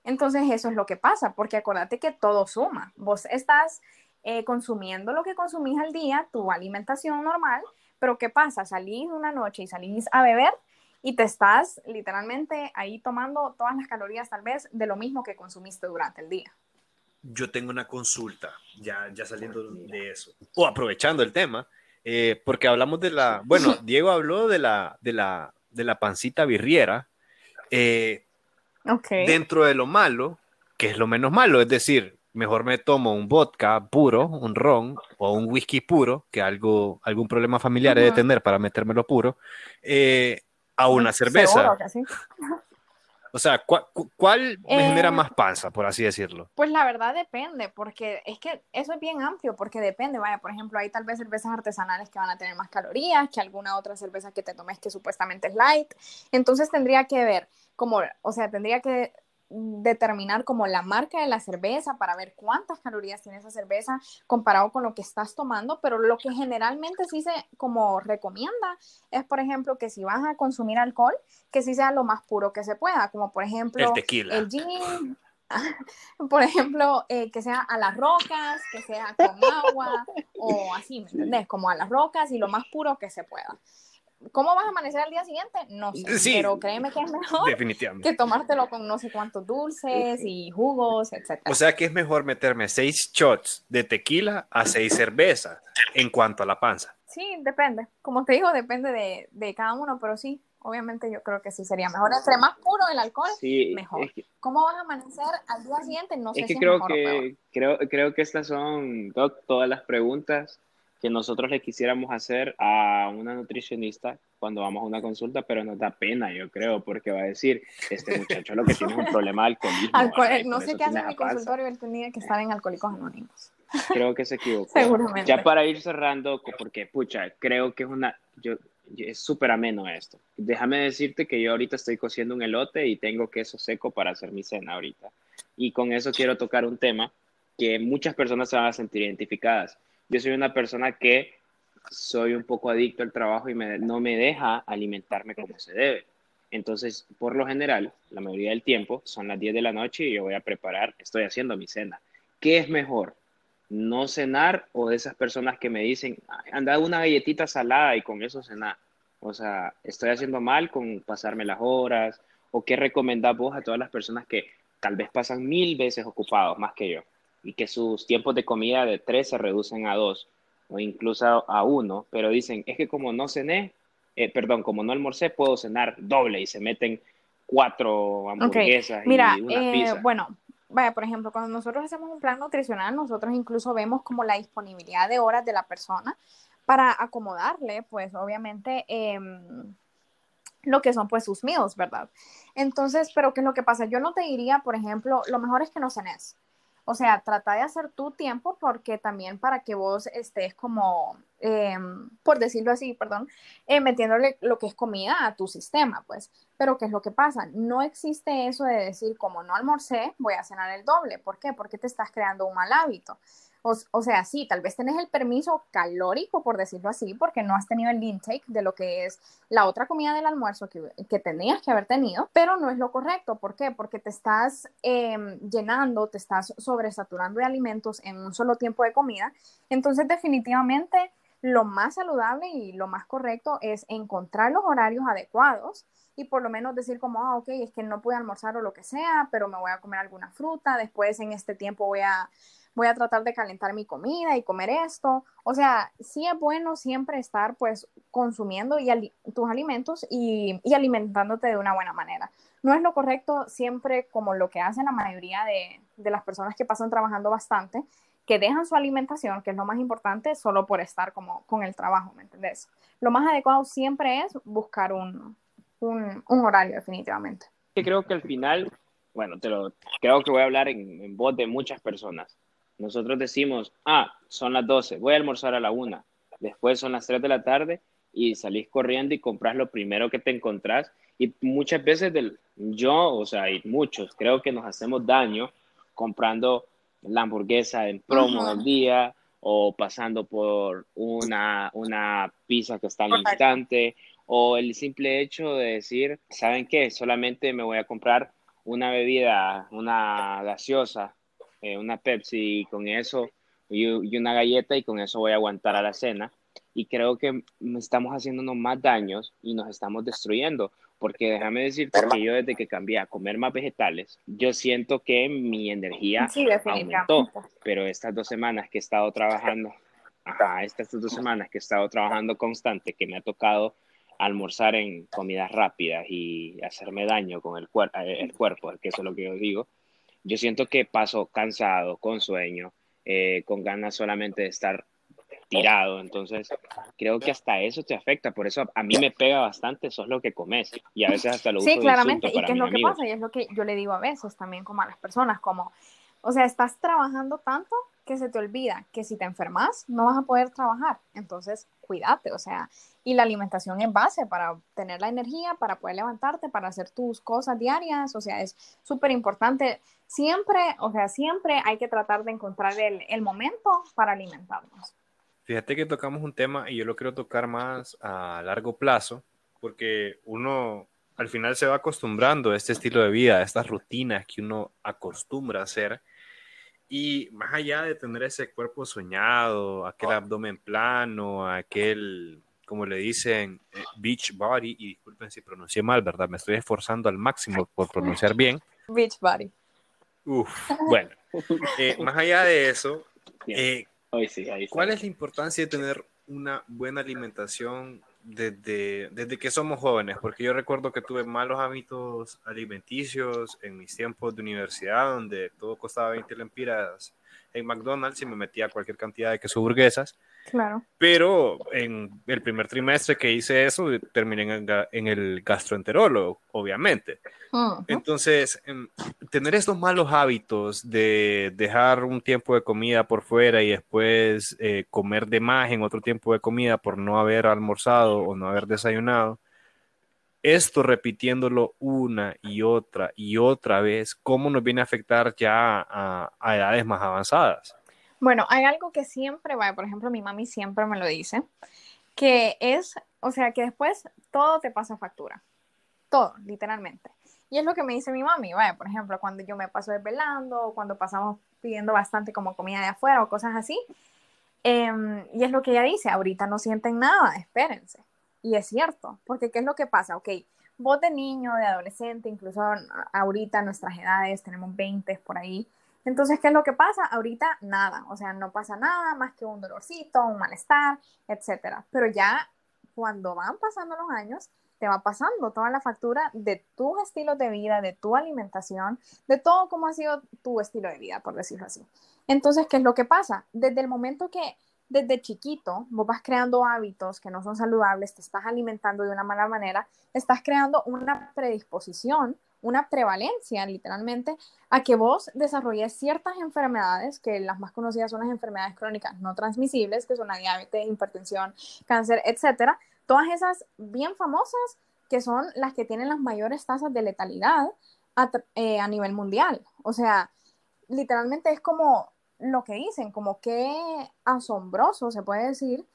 Entonces eso es lo que pasa, porque acuérdate que todo suma. Vos estás eh, consumiendo lo que consumís al día, tu alimentación normal, pero ¿qué pasa? Salís una noche y salís a beber y te estás literalmente ahí tomando todas las calorías tal vez de lo mismo que consumiste durante el día. Yo tengo una consulta, ya, ya saliendo de eso, o aprovechando el tema, eh, porque hablamos de la, bueno, Diego habló de la, de la, de la pancita birriera. Eh, Dentro de lo malo, que es lo menos malo, es decir, mejor me tomo un vodka puro, un ron o un whisky puro, que algo, algún problema familiar he de tener para metérmelo puro, eh, a una cerveza. O sea, ¿cuál, me genera eh, más panza, por así decirlo? Pues la verdad depende, porque es que eso es bien amplio, porque depende, vaya, por ejemplo, hay tal vez cervezas artesanales que van a tener más calorías que alguna otra cerveza que te tomes que supuestamente es light. Entonces tendría que ver, como, o sea, tendría que determinar como la marca de la cerveza para ver cuántas calorías tiene esa cerveza comparado con lo que estás tomando, pero lo que generalmente sí se como recomienda es, por ejemplo, que si vas a consumir alcohol, que sí sea lo más puro que se pueda, como por ejemplo el tequila. El gin, por ejemplo, eh, que sea a las rocas, que sea con agua o así, ¿me entendés? Como a las rocas y lo más puro que se pueda. ¿Cómo vas a amanecer al día siguiente? No sé, pero créeme que es mejor que tomártelo con no sé cuántos dulces y jugos, etc. O sea que es mejor meterme seis shots de tequila a seis cervezas en cuanto a la panza. Sí, depende. Como te digo, depende de, de cada uno, pero sí, obviamente yo creo que sí sería mejor. Entre más puro el alcohol, mejor. ¿Cómo vas a amanecer al día siguiente? No sé es que si creo es mejor que creo, creo que estas son todas las preguntas que nosotros le quisiéramos hacer a una nutricionista cuando vamos a una consulta, pero nos da pena, yo creo, porque va a decir, este muchacho lo que tiene es un problema de alcoholismo. no sé qué hace en mi consultorio, él tenía que estar en Alcohólicos Anónimos. Creo que se equivocó. Seguramente. Ya para ir cerrando, porque, pucha, creo que es una, yo, es súper ameno esto. Déjame decirte que yo ahorita estoy cociendo un elote y tengo queso seco para hacer mi cena ahorita. Y con eso quiero tocar un tema que muchas personas se van a sentir identificadas yo soy una persona que soy un poco adicto al trabajo y no me deja alimentarme como se debe. Entonces, por lo general, la mayoría del tiempo son las 10 de la noche y yo voy a preparar, estoy haciendo mi cena. ¿Qué es mejor? ¿No cenar o de esas personas que me dicen, anda una galletita salada y con eso cenar? O sea, estoy haciendo mal con pasarme las horas o qué recomendás vos a todas las personas que tal vez pasan mil veces ocupados más que yo? Y que sus tiempos de comida de tres se reducen a dos o incluso a uno, pero dicen, es que como no cené, eh, perdón, como no almorcé, puedo cenar doble y se meten cuatro hamburguesas Mira, y una eh, pizza. Bueno, vaya, por ejemplo, cuando nosotros hacemos un plan nutricional, nosotros incluso vemos como la disponibilidad de horas de la persona para acomodarle, pues obviamente, em, lo que son pues sus meals, ¿verdad? Entonces, pero ¿qué es lo que pasa? Yo no te diría, por ejemplo, lo mejor es que no cenes. O sea, trata de hacer tu tiempo porque también para que vos estés como, em, por decirlo así, perdón, eh, metiéndole lo que es comida a tu sistema, pues. Pero ¿qué es lo que pasa? No existe eso de decir, como no almorcé, voy a cenar el doble. ¿Por qué? Porque te estás creando un mal hábito. O, sea, sí, tal vez tenés el permiso calórico, por decirlo así, porque no has tenido el intake de lo que es la otra comida del almuerzo que, que tenías que haber tenido, pero no es lo correcto. ¿Por qué? Porque te estás em, llenando, te estás sobresaturando de alimentos en un solo tiempo de comida. Entonces, definitivamente, lo más saludable y lo más correcto es encontrar los horarios adecuados y por lo menos decir como, ah, ok, es que no pude almorzar o lo que sea, pero me voy a comer alguna fruta, después en este tiempo voy a voy a tratar de calentar mi comida y comer esto. O sea, sí es bueno siempre estar pues consumiendo y tus alimentos y, alimentándote de una buena manera. No es lo correcto siempre como lo que hacen la mayoría de, de las personas que pasan trabajando bastante, que dejan su alimentación, que es lo más importante, solo por estar como con el trabajo, ¿me entendés? Lo más adecuado siempre es buscar un, un, un horario definitivamente. Creo que al final, bueno, te lo, creo que voy a hablar en voz de muchas personas nosotros decimos, ah, son las 12, voy a almorzar a la 1, después son las 3 de la tarde y salís corriendo y compras lo primero que te encontrás. Y muchas veces del, yo, o sea, y muchos, creo que nos hacemos daño comprando la hamburguesa en promo del día o pasando por una, una pizza que está al instante o el simple hecho de decir, ¿saben qué? Solamente me voy a comprar una bebida, una gaseosa, eh, una Pepsi y con eso y, una galleta y con eso voy a aguantar a la cena. Y creo que estamos haciéndonos más daños y nos estamos destruyendo. Porque déjame decirte que yo desde que cambié a comer más vegetales, yo siento que mi energía aumentó. Pero estas dos semanas que he estado trabajando, ajá, estas dos semanas que he estado trabajando constante, que me ha tocado almorzar en comidas rápidas y hacerme daño con el, eh, el cuerpo, que eso es lo que yo digo, yo siento que paso cansado, con sueño, eh, con ganas solamente de estar tirado. Entonces, creo que hasta eso te afecta. Por eso a mí me pega bastante, eso es lo que comes. Y a veces hasta lo uso Sí, claramente. ¿Y qué es lo que pasa? Y es lo que yo le digo a veces también como a las personas, como, o sea, estás trabajando tanto que se te olvida que si te enfermas no vas a poder trabajar. Entonces, cuídate, o sea, y la alimentación es base para tener la energía, para poder levantarte, para hacer tus cosas diarias, o sea, es súper importante. Siempre, o sea, siempre hay que tratar de encontrar el, el momento para alimentarnos. Fíjate que tocamos un tema y yo lo quiero tocar más a largo plazo, porque uno al final se va acostumbrando a este estilo de vida, a estas rutinas que uno acostumbra a hacer. Y más allá de tener ese cuerpo soñado, aquel abdomen plano, aquel como le dicen, eh, beach body, y disculpen si pronuncié mal, ¿verdad? Me estoy esforzando al máximo por pronunciar bien. Beach body. Uf, bueno, eh, más allá de eso, eh, ¿cuál es la importancia de tener una buena alimentación desde, desde que somos jóvenes? Porque yo recuerdo que tuve malos hábitos alimenticios en mis tiempos de universidad, donde todo costaba 20 lempiras en McDonald's y me metía cualquier cantidad de queso burguesas. Claro. Pero en el primer trimestre que hice eso, terminé en, el gastroenterólogo, obviamente. Entonces, em, tener estos malos hábitos de dejar un tiempo de comida por fuera y después eh, comer de más en otro tiempo de comida por no haber almorzado o no haber desayunado, esto repitiéndolo una y otra y otra vez, ¿cómo nos viene a afectar ya a, edades más avanzadas? Bueno, hay algo que siempre va, por ejemplo, mi mami siempre me lo dice, que es, o sea, que después todo te pasa factura. Todo, literalmente. Y es lo que me dice mi mami, vaya, por ejemplo, cuando yo me paso desvelando, cuando pasamos pidiendo bastante como comida de afuera o cosas así. Em, y es lo que ella dice, ahorita no sienten nada, espérense. Y es cierto, porque ¿qué es lo que pasa? Ok, vos de niño, de adolescente, incluso ahorita nuestras edades, tenemos 20 por ahí, entonces, ¿qué es lo que pasa? Ahorita nada, o sea, no pasa nada más que un dolorcito, un malestar, etcétera. Pero ya cuando van pasando los años, te va pasando toda la factura de tus estilos de vida, de tu alimentación, de todo cómo ha sido tu estilo de vida, por decirlo así. Entonces, ¿qué es lo que pasa? Desde el momento que desde chiquito vos vas creando hábitos que no son saludables, te estás alimentando de una mala manera, estás creando una predisposición una prevalencia literalmente a que vos desarrolles ciertas enfermedades, que las más conocidas son las enfermedades crónicas no transmisibles, que son la diabetes, hipertensión, cáncer, etcétera. Todas esas bien famosas que son las que tienen las mayores tasas de letalidad a, eh, a nivel mundial. O sea, literalmente es como lo que dicen, como que asombroso se puede decir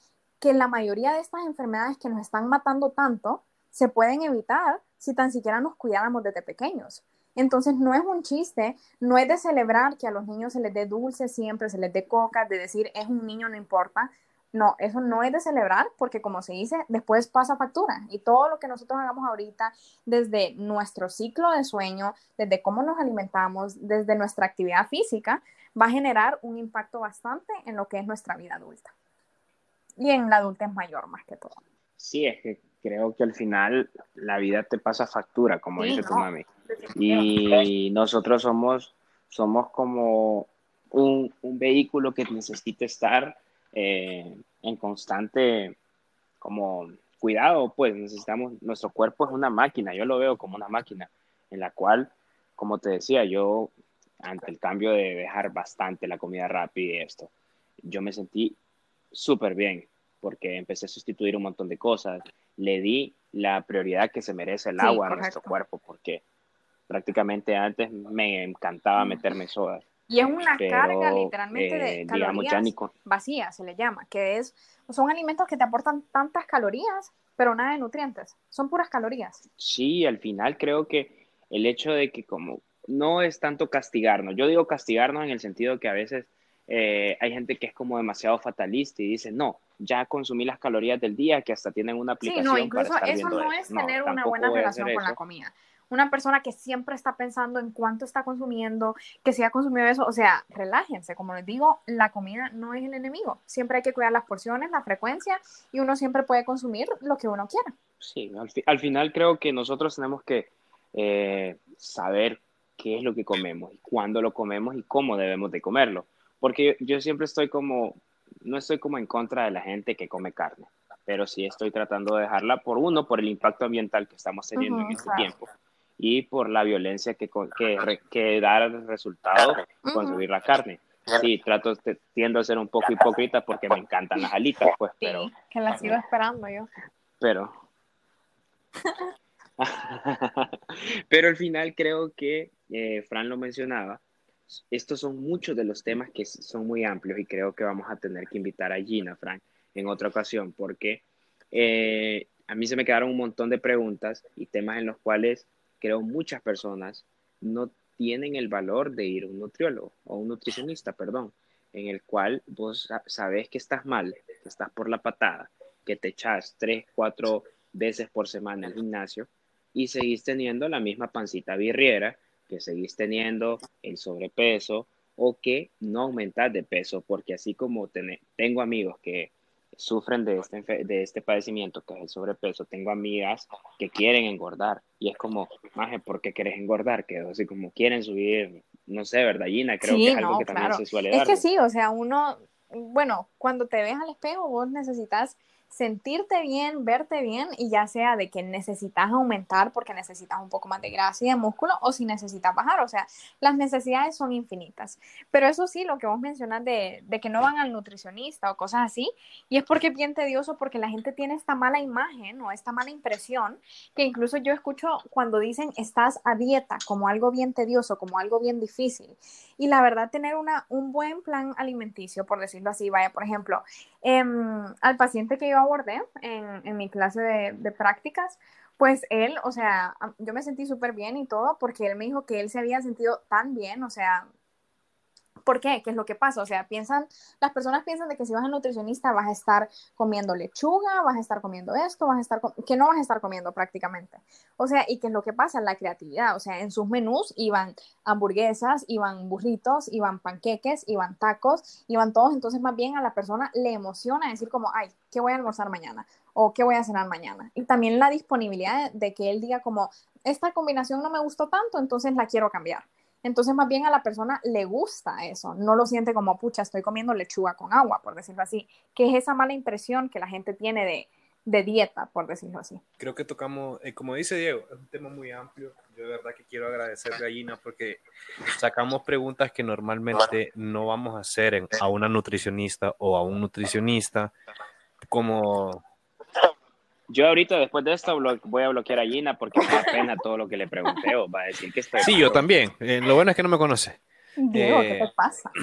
que la mayoría de estas enfermedades que nos están matando tanto se pueden evitar si tan siquiera nos cuidáramos desde pequeños. Entonces no es un chiste, no es de celebrar que a los niños se les dé dulce siempre, se les dé coca, de decir es un niño, no importa. No, eso no es de celebrar porque como se dice, después pasa factura y todo lo que nosotros hagamos ahorita, desde nuestro ciclo de sueño, desde cómo nos alimentamos, desde nuestra actividad física, va a generar un impacto bastante en lo que es nuestra vida adulta. Y en la adulta es mayor más que todo. Sí, es que creo que al final la vida te pasa factura, como dice tu mami. Y nosotros somos, somos como un, un vehículo que necesita estar eh, en constante como cuidado, pues necesitamos, nuestro cuerpo es una máquina, yo lo veo como una máquina en la cual, como te decía, yo ante el cambio de dejar bastante la comida rápida y esto, yo me sentí súper bien porque empecé a sustituir un montón de cosas, le di la prioridad que se merece el agua a nuestro cuerpo, porque prácticamente antes me encantaba meterme sodas Y es una carga literalmente de eh, calorías vacías, se le llama, que es, son alimentos que te aportan tantas calorías, pero nada de nutrientes, son puras calorías. Sí, al final creo que el hecho de que como no es tanto castigarnos, yo digo castigarnos en el sentido que a veces eh, hay gente que es como demasiado fatalista y dice, no, ya consumí las calorías del día que hasta tienen una aplicación. Sí, no, incluso eso no es tener una buena relación con la comida. Una persona que siempre está pensando en cuánto está consumiendo, que si ha consumido eso, o sea, relájense, como les digo, la comida no es el enemigo, siempre hay que cuidar las porciones, la frecuencia y uno siempre puede consumir lo que uno quiera. Sí, al, final creo que nosotros tenemos que eh, saber qué es lo que comemos y cuándo lo comemos y cómo debemos de comerlo, porque yo siempre estoy como, no estoy como en contra de la gente que come carne, pero sí estoy tratando de dejarla por uno, por el impacto ambiental que estamos teniendo en este tiempo y por la violencia que, que, que da el resultado consumir la carne. Sí, trato, tiendo a ser un poco hipócrita porque me encantan las alitas, pues, pero... que las sigo esperando yo. Pero... pero al final creo que, eh, Fran lo mencionaba, estos son muchos de los temas que son muy amplios y creo que vamos a tener que invitar a Gina, Fran, en otra ocasión, porque eh, a mí se me quedaron un montón de preguntas y temas en los cuales creo muchas personas no tienen el valor de ir a un nutriólogo o un nutricionista, perdón, en el cual vos sabes que estás mal, que estás por la patada, que te echas tres, cuatro veces por semana al gimnasio y seguís teniendo la misma pancita birriera, que seguís teniendo el sobrepeso o que no aumentas de peso, porque así como tengo amigos que sufren de este, de este padecimiento que es el sobrepeso. Tengo amigas que quieren engordar y es como, maje, ¿por qué quieres engordar? Que así como quieren subir, no sé, ¿verdad, Gina? Creo que es algo que también se suele dar. Es que sí, o sea, uno, bueno, cuando te ves al espejo, vos necesitas sentirte bien, verte bien y ya sea de que necesitas aumentar porque necesitas un poco más de grasa y de músculo o si necesitas bajar, o sea, las necesidades son infinitas. Pero eso sí, lo que vos mencionas de, que no van al nutricionista o cosas así, y es porque es bien tedioso porque la gente tiene esta mala imagen o esta mala impresión que incluso yo escucho cuando dicen estás a dieta como algo bien tedioso, como algo bien difícil. Y la verdad, tener una, un buen plan alimenticio, por decirlo así, vaya, por ejemplo, em, al paciente que yo abordé en, mi clase de, de prácticas, pues él, o sea, yo me sentí súper bien y todo porque él me dijo que él se había sentido tan bien, o sea, ¿Por qué? ¿Qué es lo que pasa? O sea, piensan, las personas piensan de que si vas al nutricionista vas a estar comiendo lechuga, vas a estar comiendo esto, vas a estar, que no vas a estar comiendo prácticamente. O sea, y qué es lo que pasa, la creatividad. O sea, en sus menús iban hamburguesas, iban burritos, iban panqueques, iban tacos, iban todos. Entonces, más bien a la persona le emociona decir como, ay, ¿qué voy a almorzar mañana? O ¿qué voy a cenar mañana? Y también la disponibilidad de, de que él diga como, esta combinación no me gustó tanto, entonces la quiero cambiar. Entonces, más bien a la persona le gusta eso, no lo siente como, pucha, estoy comiendo lechuga con agua, por decirlo así, que es esa mala impresión que la gente tiene de, de dieta, por decirlo así. Creo que tocamos, eh, como dice Diego, es un tema muy amplio. Yo de verdad que quiero agradecerle a porque sacamos preguntas que normalmente no vamos a hacer a una nutricionista o a un nutricionista, como yo ahorita, después de esto, voy a bloquear a Gina porque me da pena todo lo que le pregunté o va a decir que estoy... Sí, yo también. Eh, lo bueno es que no me conoce. Diego, ¿qué te eh, pasa?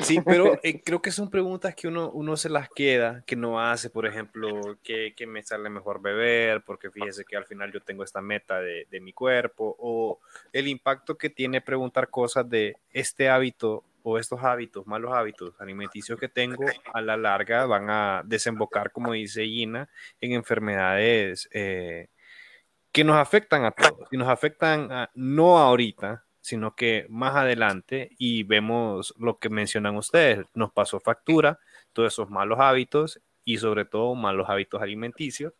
Sí, pero eh, creo que son preguntas que uno, uno se las queda, que no hace, por ejemplo, que, que, me sale mejor beber, porque fíjese que al final yo tengo esta meta de, de mi cuerpo, o el impacto que tiene preguntar cosas de este hábito o estos hábitos, malos hábitos alimenticios que tengo, a la larga van a desembocar, como dice Gina, en enfermedades eh, que nos afectan a todos. Y nos afectan no ahorita, sino que más adelante y vemos lo que mencionan ustedes, nos pasó factura, todos esos malos hábitos y sobre todo malos hábitos alimenticios.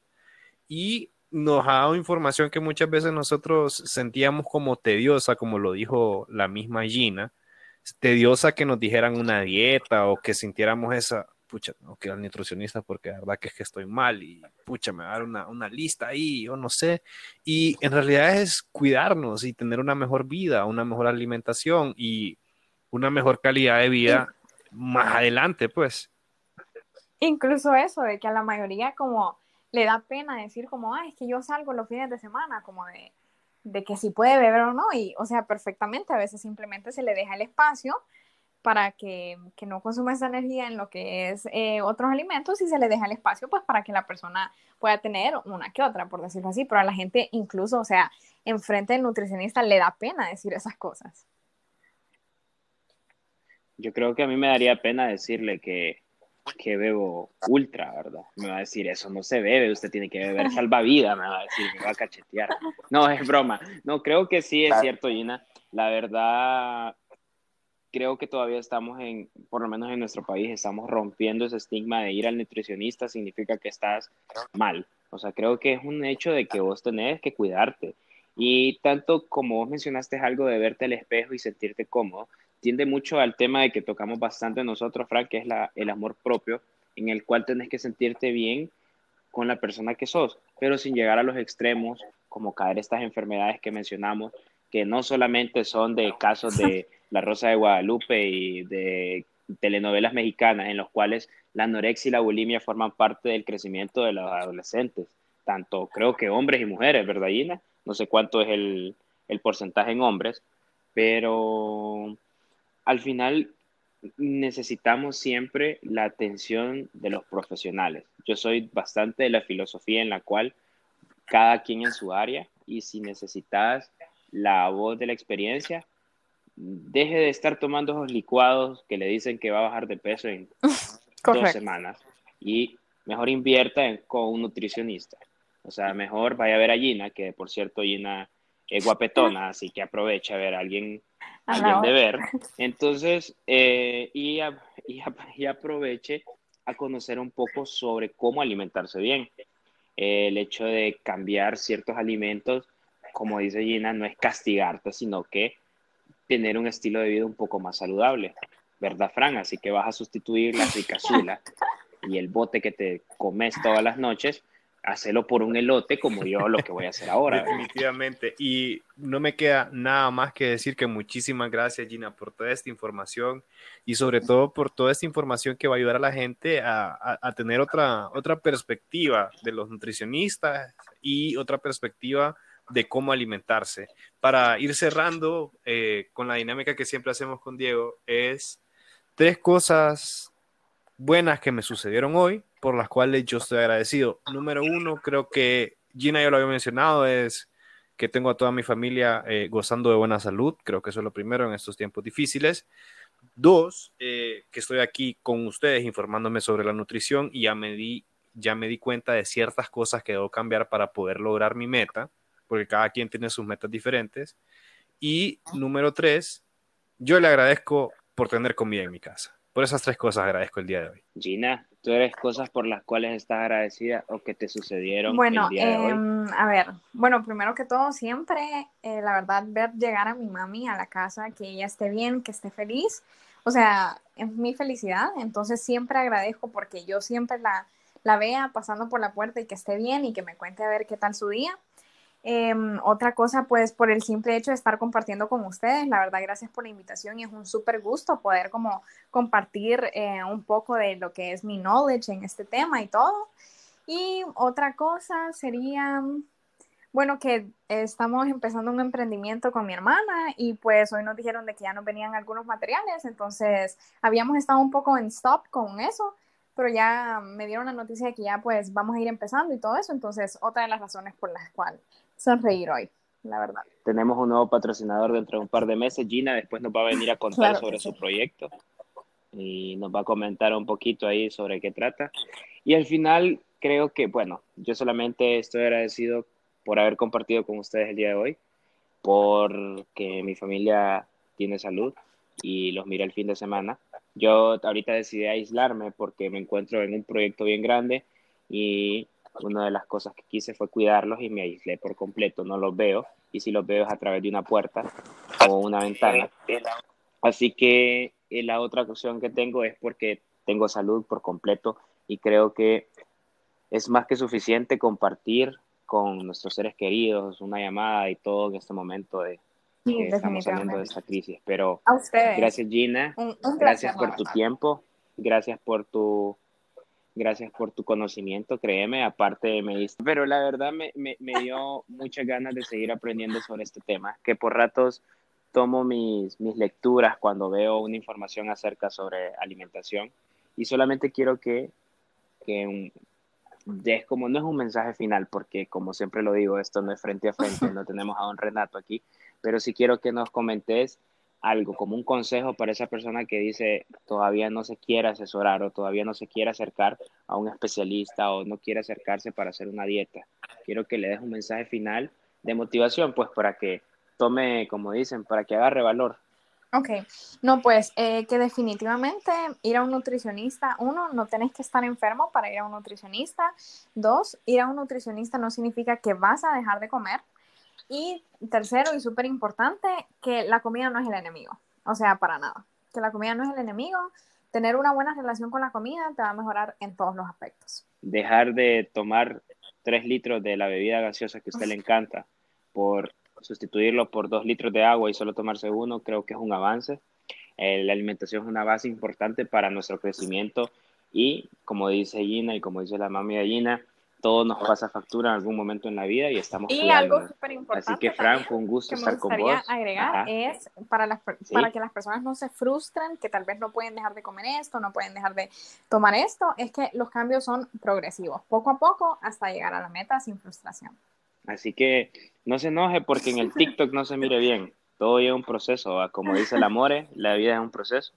Y nos ha dado información que muchas veces nosotros sentíamos como tediosa, como lo dijo la misma Gina, tediosa que nos dijeran una dieta o que sintiéramos esa, pucha, no quiero al nutricionista porque la verdad que es que estoy mal y pucha, me va a dar una, una lista ahí, yo no sé. Y en realidad es cuidarnos y tener una mejor vida, una mejor alimentación y una mejor calidad de vida más adelante, pues. Incluso eso, de que a la mayoría como le da pena decir como, ah, es que yo salgo los fines de semana, como de, de que si puede beber o no, y o sea, perfectamente, a veces simplemente se le deja el espacio para que, que no consuma esa energía en lo que es eh, otros alimentos y se le deja el espacio pues para que la persona pueda tener una que otra, por decirlo así, pero a la gente incluso, o sea, enfrente del nutricionista le da pena decir esas cosas. Yo creo que a mí me daría pena decirle que, que bebo ultra, ¿verdad? Me va a decir, eso no se bebe, usted tiene que beber salvavidas, me va a decir, me va a cachetear. No, es broma. No, creo que sí es cierto, Gina. La verdad, creo que todavía estamos en, por lo menos en nuestro país, estamos rompiendo ese estigma de ir al nutricionista significa que estás mal. O sea, creo que es un hecho de que vos tenés que cuidarte. Y tanto como vos mencionaste algo de verte al espejo y sentirte cómodo, tiende mucho al tema de que tocamos bastante nosotros, Frank, que es la, el amor propio, en el cual tenés que sentirte bien con la persona que sos, pero sin llegar a los extremos, como caer estas enfermedades que mencionamos, que no solamente son de casos de La Rosa de Guadalupe y de telenovelas mexicanas, en los cuales la anorexia y la bulimia forman parte del crecimiento de los adolescentes, tanto creo que hombres y mujeres, ¿verdad, Gina? No sé cuánto es el, el porcentaje en hombres, pero al final necesitamos siempre la atención de los profesionales. Yo soy bastante de la filosofía en la cual cada quien en su área y si necesitas la voz de la experiencia, deje de estar tomando esos licuados que le dicen que va a bajar de peso en dos semanas y mejor invierta con un nutricionista. O sea, mejor vaya a ver a Gina, que por cierto Gina es guapetona, así que aprovecha a ver a alguien alguien de ver. Entonces, eh, y, y, aproveche a conocer un poco sobre cómo alimentarse bien. el hecho de cambiar ciertos alimentos, como dice Gina, no es castigarte, sino que tener un estilo de vida un poco más saludable, ¿verdad, Fran? Así que vas a sustituir la ricazula y el bote que te comes todas las noches hacerlo por un elote como yo lo que voy a hacer ahora. Definitivamente. Y no me queda nada más que decir que muchísimas gracias Gina por toda esta información y sobre todo por toda esta información que va a ayudar a la gente a, a, tener otra, otra perspectiva de los nutricionistas y otra perspectiva de cómo alimentarse. Para ir cerrando eh, con la dinámica que siempre hacemos con Diego, es tres cosas buenas que me sucedieron hoy, por las cuales yo estoy agradecido. Número uno, creo que Gina ya lo había mencionado, es que tengo a toda mi familia eh, gozando de buena salud. Creo que eso es lo primero en estos tiempos difíciles. Dos, eh, que estoy aquí con ustedes informándome sobre la nutrición y ya me, di, ya me di cuenta de ciertas cosas que debo cambiar para poder lograr mi meta, porque cada quien tiene sus metas diferentes. Y número tres, yo le agradezco por tener comida en mi casa. Por esas tres cosas agradezco el día de hoy. Gina, ¿tú eres cosas por las cuales estás agradecida o que te sucedieron bueno, el día de hoy? Em, a ver, bueno, primero que todo, siempre, eh, la verdad, ver llegar a mi mami a la casa, que ella esté bien, que esté feliz, o sea, es mi felicidad, entonces siempre agradezco porque yo siempre la, la vea pasando por la puerta y que esté bien y que me cuente a ver qué tal su día. Em, otra cosa, pues por el simple hecho de estar compartiendo con ustedes, la verdad, gracias por la invitación y es un súper gusto poder como compartir eh, un poco de lo que es mi knowledge en este tema y todo. Y otra cosa sería, bueno, que estamos empezando un emprendimiento con mi hermana y pues hoy nos dijeron de que ya nos venían algunos materiales, entonces habíamos estado un poco en stop con eso, pero ya me dieron la noticia de que ya pues vamos a ir empezando y todo eso, entonces otra de las razones por las cuales sonreír hoy, la verdad. Tenemos un nuevo patrocinador dentro de un par de meses. Gina después nos va a venir a contar sobre su proyecto y nos va a comentar un poquito ahí sobre qué trata. Y al final creo que, bueno, yo solamente estoy agradecido por haber compartido con ustedes el día de hoy, porque mi familia tiene salud y los mira el fin de semana. Yo ahorita decidí aislarme porque me encuentro en un proyecto bien grande y una de las cosas que quise fue cuidarlos y me aislé por completo, no los veo, y si los veo es a través de una puerta o una ventana. Así que eh, la otra opción que tengo es porque tengo salud por completo y creo que es más que suficiente compartir con nuestros seres queridos una llamada y todo en este momento de que estamos saliendo de esta crisis. Pero gracias Gina, gracias por tu tiempo, gracias por tu gracias por tu conocimiento, créeme, aparte me diste, pero la verdad me, me, me dio muchas ganas de seguir aprendiendo sobre este tema, que por ratos tomo mis, mis lecturas cuando veo una información acerca sobre alimentación y solamente quiero que, que es como no es un mensaje final porque como siempre lo digo esto no es frente a frente no tenemos a don Renato aquí pero sí quiero que nos comentes algo como un consejo para esa persona que dice todavía no se quiere asesorar o todavía no se quiere acercar a un especialista o no quiere acercarse para hacer una dieta quiero que le des un mensaje final de motivación pues para que tome como dicen para que agarre valor. Ok, no, pues eh, que definitivamente ir a un nutricionista, uno, no tenés que estar enfermo para ir a un nutricionista, dos, ir a un nutricionista no significa que vas a dejar de comer, y tercero y súper importante, que la comida no es el enemigo, o sea, para nada, que la comida no es el enemigo, tener una buena relación con la comida te va a mejorar en todos los aspectos. Dejar de tomar tres litros de la bebida gaseosa que a usted le encanta por sustituirlo por dos litros de agua y solo tomarse uno, creo que es un avance. Eh, la alimentación es una base importante para nuestro crecimiento y, como dice Gina y como dice la mami de Gina, todo nos pasa factura en algún momento en la vida y estamos Y algo súper importante. Así que, Fran, fue un gusto estar con vos. agregar es para, las, para que las personas no se frustren, que tal vez no pueden dejar de comer esto, no pueden dejar de tomar esto, es que los cambios son progresivos, poco a poco, hasta llegar a la meta sin frustración. Así que no se enoje porque en el TikTok no se mire bien. Todo es un proceso, como dice el Amore, la vida es un proceso.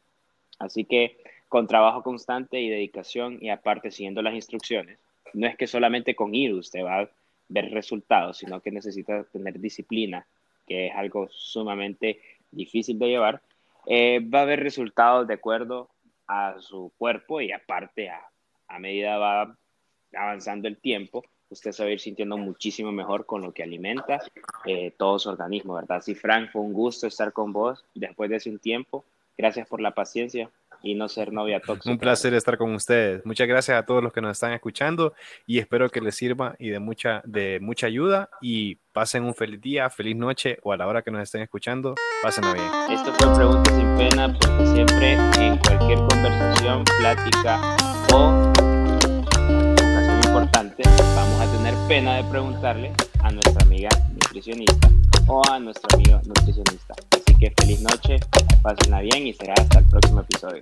Así que con trabajo constante y dedicación y aparte siguiendo las instrucciones, no es que solamente con ir usted va a ver resultados, sino que necesita tener disciplina, que es algo sumamente difícil de llevar. Eh, va a haber resultados de acuerdo a su cuerpo y aparte a, a medida va avanzando el tiempo, usted se va a ir sintiendo muchísimo mejor con lo que alimenta eh, todo su organismo, ¿verdad? Sí, Frank, fue un gusto estar con vos después de hace un tiempo. Gracias por la paciencia y no ser novia tóxica. Un placer estar con ustedes. Muchas gracias a todos los que nos están escuchando y espero que les sirva y de mucha, de mucha ayuda y pasen un feliz día, feliz noche o a la hora que nos estén escuchando, pásenla bien. Esto fue Preguntas sin Pena porque siempre en cualquier conversación, plática o importante, vamos a tener pena de preguntarle a nuestra amiga nutricionista o a nuestro amigo nutricionista. Así que feliz noche, pásenla bien y será hasta el próximo episodio.